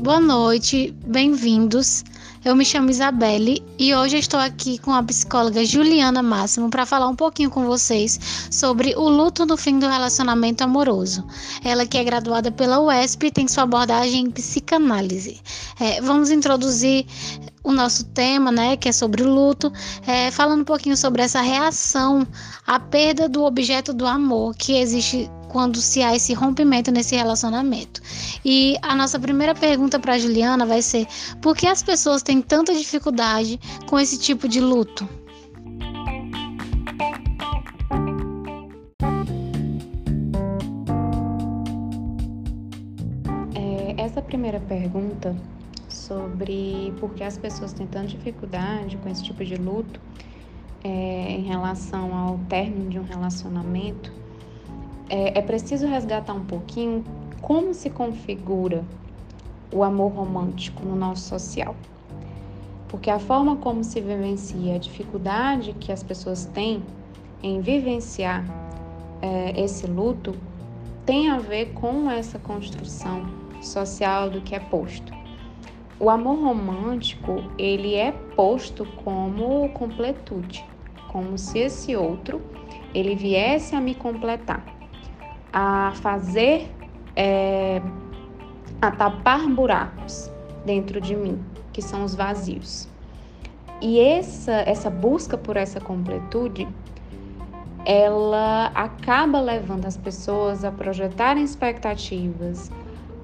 Boa noite, bem-vindos. Eu me chamo Isabelle e hoje estou aqui com a psicóloga Juliana Máximo para falar um pouquinho com vocês sobre o luto no fim do relacionamento amoroso. Ela que é graduada pela UESP e tem sua abordagem em psicanálise. É, vamos introduzir o nosso tema, né, que é sobre o luto, é, falando um pouquinho sobre essa reação à perda do objeto do amor que existe quando se há esse rompimento nesse relacionamento. E a nossa primeira pergunta para Juliana vai ser: por que as pessoas têm tanta dificuldade com esse tipo de luto? É, essa primeira pergunta sobre por que as pessoas têm tanta dificuldade com esse tipo de luto é, em relação ao término de um relacionamento é, é preciso resgatar um pouquinho como se configura o amor romântico no nosso social. Porque a forma como se vivencia, a dificuldade que as pessoas têm em vivenciar é, esse luto, tem a ver com essa construção social do que é posto. O amor romântico, ele é posto como completude, como se esse outro ele viesse a me completar a fazer, é, a tapar buracos dentro de mim, que são os vazios. E essa, essa busca por essa completude, ela acaba levando as pessoas a projetarem expectativas,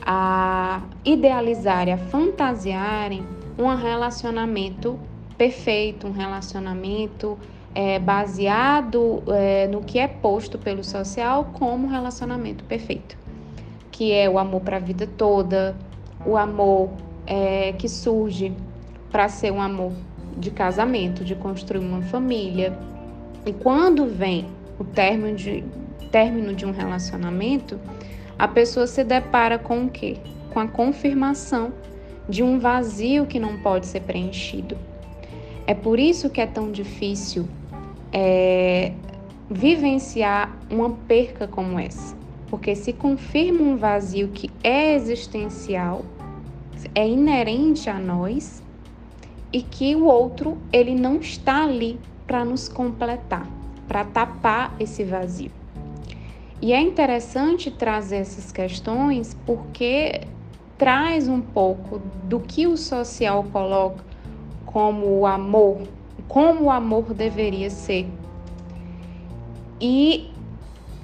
a idealizarem, a fantasiarem um relacionamento perfeito, um relacionamento é, baseado é, no que é posto pelo social como relacionamento perfeito, que é o amor para a vida toda, o amor é, que surge para ser um amor de casamento, de construir uma família. E quando vem o término de, término de um relacionamento, a pessoa se depara com o quê? Com a confirmação de um vazio que não pode ser preenchido. É por isso que é tão difícil é, vivenciar uma perca como essa, porque se confirma um vazio que é existencial, é inerente a nós e que o outro ele não está ali para nos completar, para tapar esse vazio. E é interessante trazer essas questões porque traz um pouco do que o social coloca como o amor como o amor deveria ser. E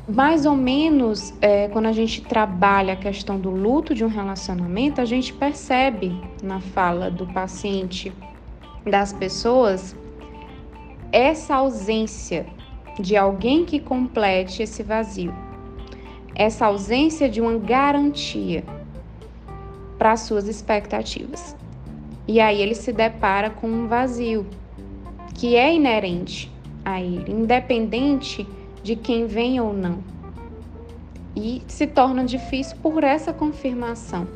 mais ou menos é, quando a gente trabalha a questão do luto de um relacionamento, a gente percebe na fala do paciente, das pessoas, essa ausência de alguém que complete esse vazio, essa ausência de uma garantia para suas expectativas. E aí ele se depara com um vazio, que é inerente a ele, independente de quem vem ou não. E se torna difícil por essa confirmação,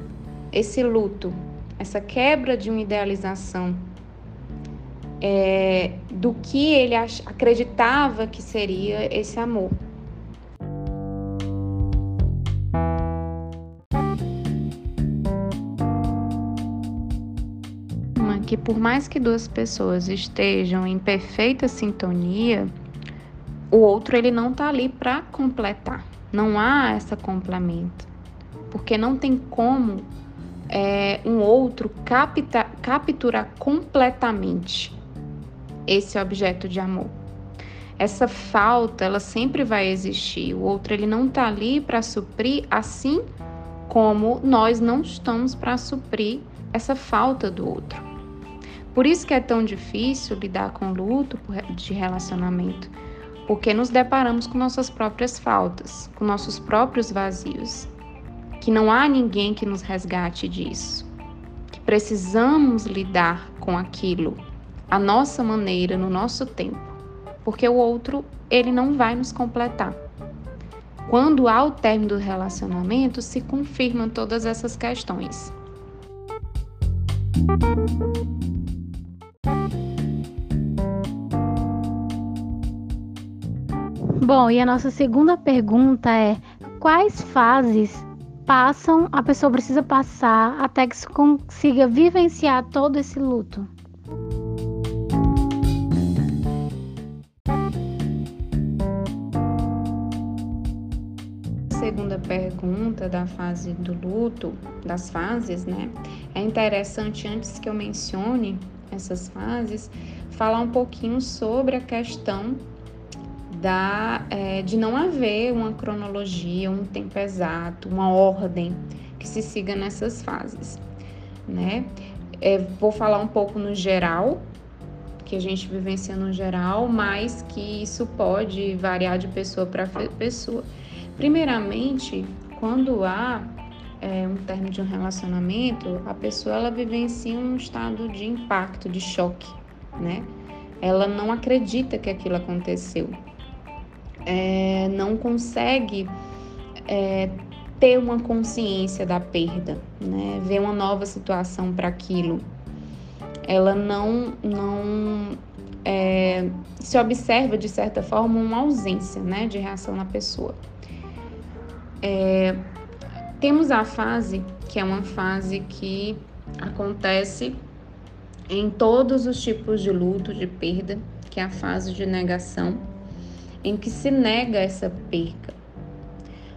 esse luto, essa quebra de uma idealização é, do que ele acreditava que seria esse amor. Por mais que duas pessoas estejam em perfeita sintonia, o outro ele não está ali para completar. Não há essa complemento, porque não tem como é, um outro capta, capturar completamente esse objeto de amor. Essa falta, ela sempre vai existir. O outro ele não está ali para suprir, assim como nós não estamos para suprir essa falta do outro. Por isso que é tão difícil lidar com luto de relacionamento, porque nos deparamos com nossas próprias faltas, com nossos próprios vazios, que não há ninguém que nos resgate disso, que precisamos lidar com aquilo a nossa maneira, no nosso tempo, porque o outro ele não vai nos completar. Quando há o término do relacionamento, se confirmam todas essas questões. Bom, e a nossa segunda pergunta é: quais fases passam, a pessoa precisa passar até que se consiga vivenciar todo esse luto? Segunda pergunta da fase do luto, das fases, né? É interessante antes que eu mencione essas fases, falar um pouquinho sobre a questão da, é, de não haver uma cronologia, um tempo exato, uma ordem que se siga nessas fases, né? É, vou falar um pouco no geral, que a gente vivencia no geral, mas que isso pode variar de pessoa para pessoa. Primeiramente, quando há é, um término de um relacionamento, a pessoa ela vivencia um estado de impacto, de choque, né? Ela não acredita que aquilo aconteceu, é, não consegue é, ter uma consciência da perda, né? Ver uma nova situação para aquilo. Ela não, não é, se observa de certa forma uma ausência, né, de reação na pessoa. É, temos a fase que é uma fase que acontece em todos os tipos de luto, de perda, que é a fase de negação em que se nega essa perca.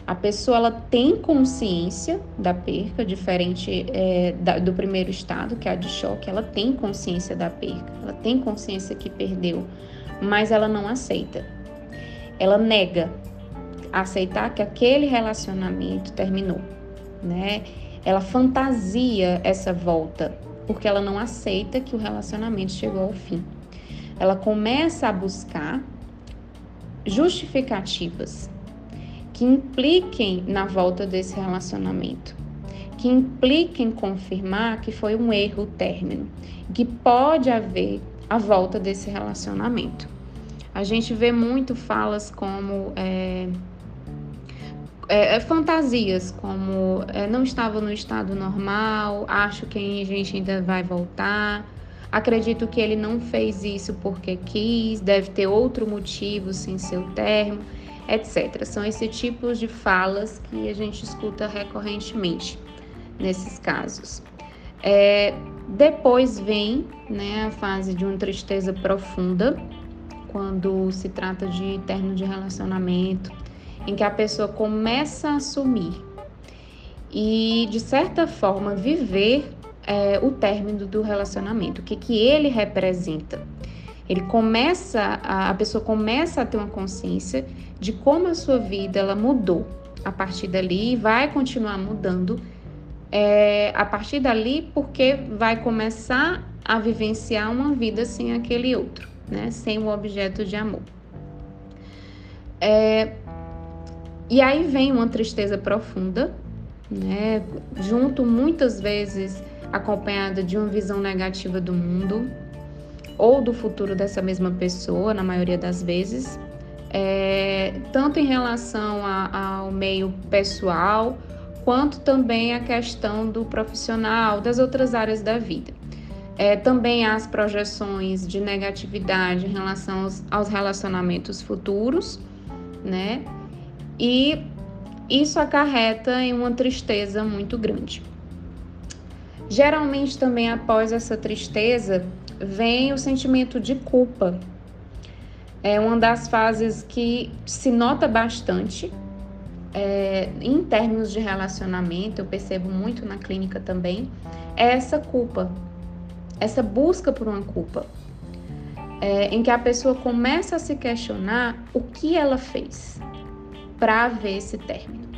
A pessoa ela tem consciência da perca, diferente é, da, do primeiro estado, que é a de choque, ela tem consciência da perca, ela tem consciência que perdeu, mas ela não aceita. Ela nega aceitar que aquele relacionamento terminou, né? Ela fantasia essa volta, porque ela não aceita que o relacionamento chegou ao fim. Ela começa a buscar justificativas que impliquem na volta desse relacionamento, que impliquem confirmar que foi um erro o término, que pode haver a volta desse relacionamento. A gente vê muito falas como é, é, é fantasias, como é, não estava no estado normal, acho que a gente ainda vai voltar Acredito que ele não fez isso porque quis, deve ter outro motivo sem seu termo, etc. São esses tipos de falas que a gente escuta recorrentemente nesses casos. É, depois vem né, a fase de uma tristeza profunda, quando se trata de término de relacionamento, em que a pessoa começa a assumir e, de certa forma, viver é, o término do relacionamento, o que, que ele representa. Ele começa, a, pessoa começa a ter uma consciência de como a sua vida ela mudou a partir dali e vai continuar mudando é, a partir dali, porque vai começar a vivenciar uma vida sem aquele outro, né? Sem o objeto de amor. É, e aí vem uma tristeza profunda, né? Junto muitas vezes acompanhada de uma visão negativa do mundo ou do futuro dessa mesma pessoa, na maioria das vezes, é, tanto em relação a, ao meio pessoal, quanto também a questão do profissional, das outras áreas da vida. É, também as projeções de negatividade em relação aos, aos relacionamentos futuros, né? E isso acarreta em uma tristeza muito grande. Geralmente também após essa tristeza vem o sentimento de culpa. É uma das fases que se nota bastante é, em termos de relacionamento, eu percebo muito na clínica também, é essa culpa, essa busca por uma culpa, é, em que a pessoa começa a se questionar o que ela fez para haver esse término.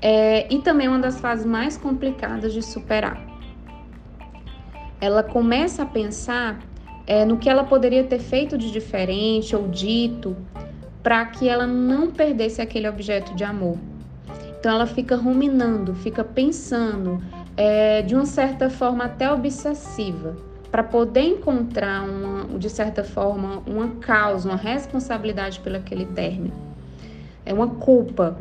É, e também uma das fases mais complicadas de superar. Ela começa a pensar é, no que ela poderia ter feito de diferente ou dito para que ela não perdesse aquele objeto de amor. Então ela fica ruminando, fica pensando é, de uma certa forma até obsessiva para poder encontrar uma, de certa forma uma causa, uma responsabilidade pelo aquele término. É uma culpa,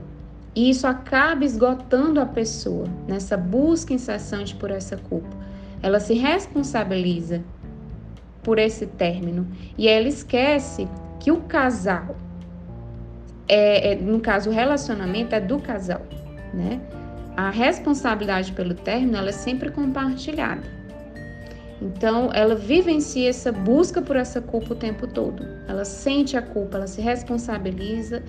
e isso acaba esgotando a pessoa nessa busca incessante por essa culpa. Ela se responsabiliza por esse término e ela esquece que o casal, é, é, no caso o relacionamento é do casal, né? a responsabilidade pelo término ela é sempre compartilhada. Então, ela vivencia essa busca por essa culpa o tempo todo. Ela sente a culpa, ela se responsabiliza,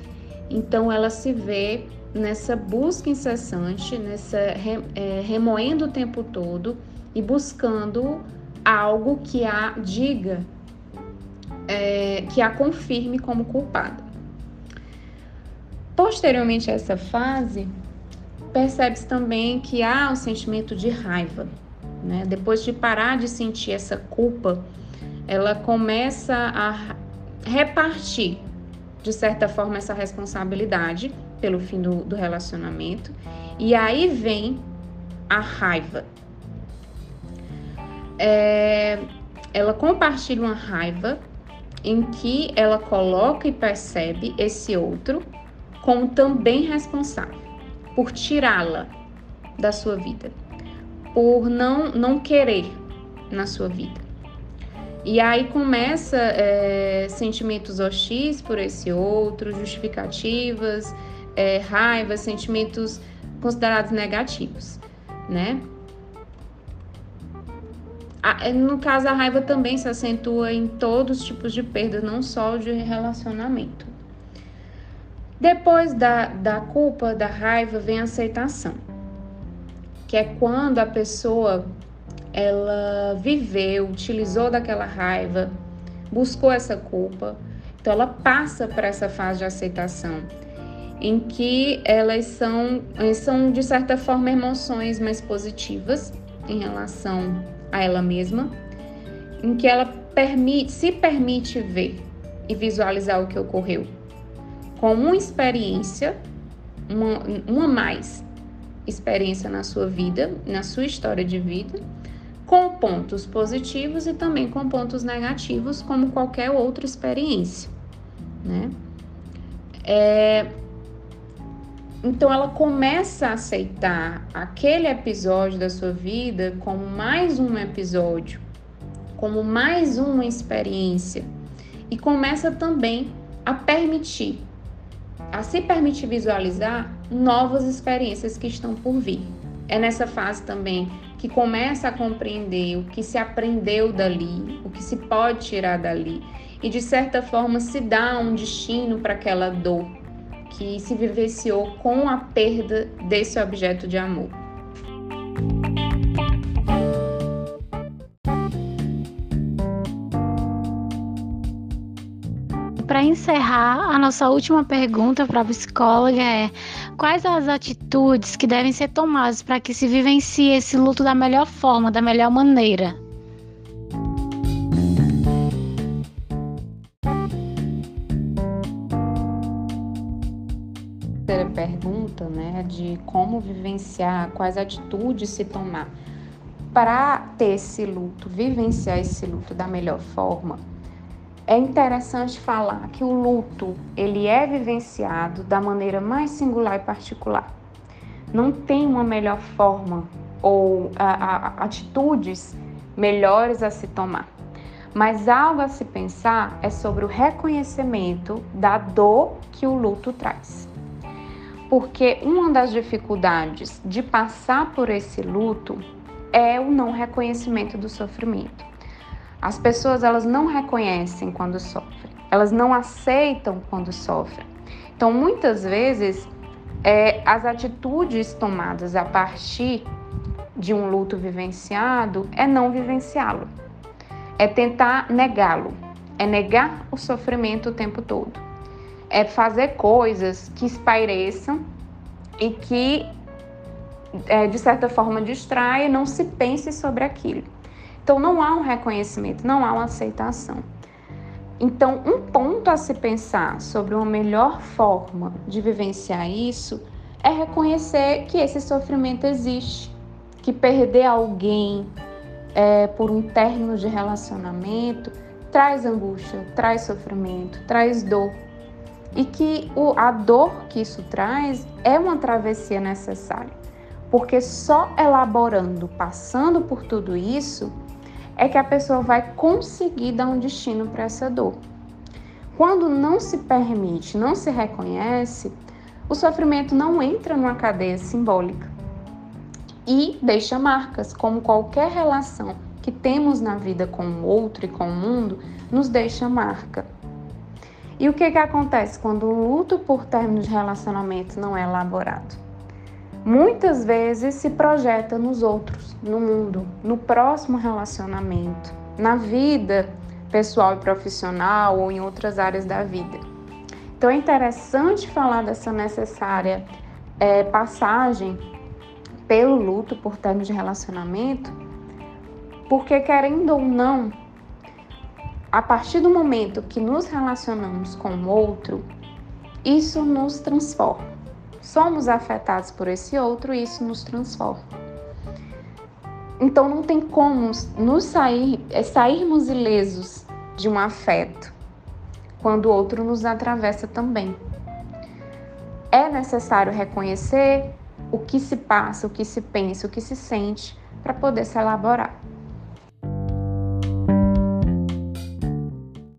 então ela se vê nessa busca incessante, nessa é, remoendo o tempo todo e buscando algo que a diga, é, que a confirme como culpada. Posteriormente a essa fase, percebe-se também que há um sentimento de raiva. Né? Depois de parar de sentir essa culpa, ela começa a repartir, de certa forma, essa responsabilidade pelo fim do, do relacionamento. E aí vem a raiva. É, ela compartilha uma raiva em que ela coloca e percebe esse outro como também responsável por tirá-la da sua vida, por não, não querer na sua vida. E aí começa é, sentimentos hostis por esse outro, justificativas, é, raiva, sentimentos considerados negativos, né? É, no caso, a raiva também se acentua em todos os tipos de perdas, não só de relacionamento. Depois da, da culpa, da raiva, vem a aceitação, que é quando a pessoa ela viveu, utilizou daquela raiva, buscou essa culpa, então ela passa para essa fase de aceitação, em que elas são, são de certa forma emoções mais positivas em relação a ela mesma, em que ela permite, se permite ver e visualizar o que ocorreu com uma experiência, uma, uma mais experiência na sua vida, na sua história de vida, com pontos positivos e também com pontos negativos, como qualquer outra experiência, né? É, então ela começa a aceitar aquele episódio da sua vida como mais um episódio, como mais uma experiência. E começa também a permitir a se permitir visualizar novas experiências que estão por vir. É nessa fase também que começa a compreender o que se aprendeu dali, o que se pode tirar dali. E de certa forma se dá um destino para aquela dor que se vivenciou com a perda desse objeto de amor. para encerrar, a nossa última pergunta para a psicóloga é: quais as atitudes que devem ser tomadas para que se vivencie esse luto da melhor forma, da melhor maneira? Pergunta, né, de como vivenciar, quais atitudes se tomar para ter esse luto, vivenciar esse luto da melhor forma é interessante falar que o luto ele é vivenciado da maneira mais singular e particular. Não tem uma melhor forma ou a, a, atitudes melhores a se tomar. Mas algo a se pensar é sobre o reconhecimento da dor que o luto traz. Porque uma das dificuldades de passar por esse luto é o não reconhecimento do sofrimento. As pessoas elas não reconhecem quando sofrem, elas não aceitam quando sofrem. Então, muitas vezes, é, as atitudes tomadas a partir de um luto vivenciado é não vivenciá-lo, é tentar negá-lo, é negar o sofrimento o tempo todo, é fazer coisas que espaireçam e que, é, de certa forma, distraem e não se pense sobre aquilo. Então não há um reconhecimento, não há uma aceitação. Então, um ponto a se pensar sobre uma melhor forma de vivenciar isso é reconhecer que esse sofrimento existe, que perder alguém é, por um término de relacionamento traz angústia, traz sofrimento, traz dor. E que o, a dor que isso traz é uma travessia necessária, porque só elaborando, passando por tudo isso, é que a pessoa vai conseguir dar um destino para essa dor. Quando não se permite, não se reconhece, o sofrimento não entra numa cadeia simbólica. e deixa marcas, como qualquer relação que temos na vida com o outro e com o mundo, nos deixa marca. E o que, que acontece quando o luto por término de relacionamento não é elaborado? Muitas vezes se projeta nos outros, no mundo, no próximo relacionamento, na vida pessoal e profissional ou em outras áreas da vida. Então é interessante falar dessa necessária é, passagem pelo luto por término de relacionamento, porque querendo ou não, a partir do momento que nos relacionamos com o outro, isso nos transforma. Somos afetados por esse outro e isso nos transforma. Então não tem como nos sair, é, sairmos ilesos de um afeto quando o outro nos atravessa também. É necessário reconhecer o que se passa, o que se pensa, o que se sente para poder se elaborar.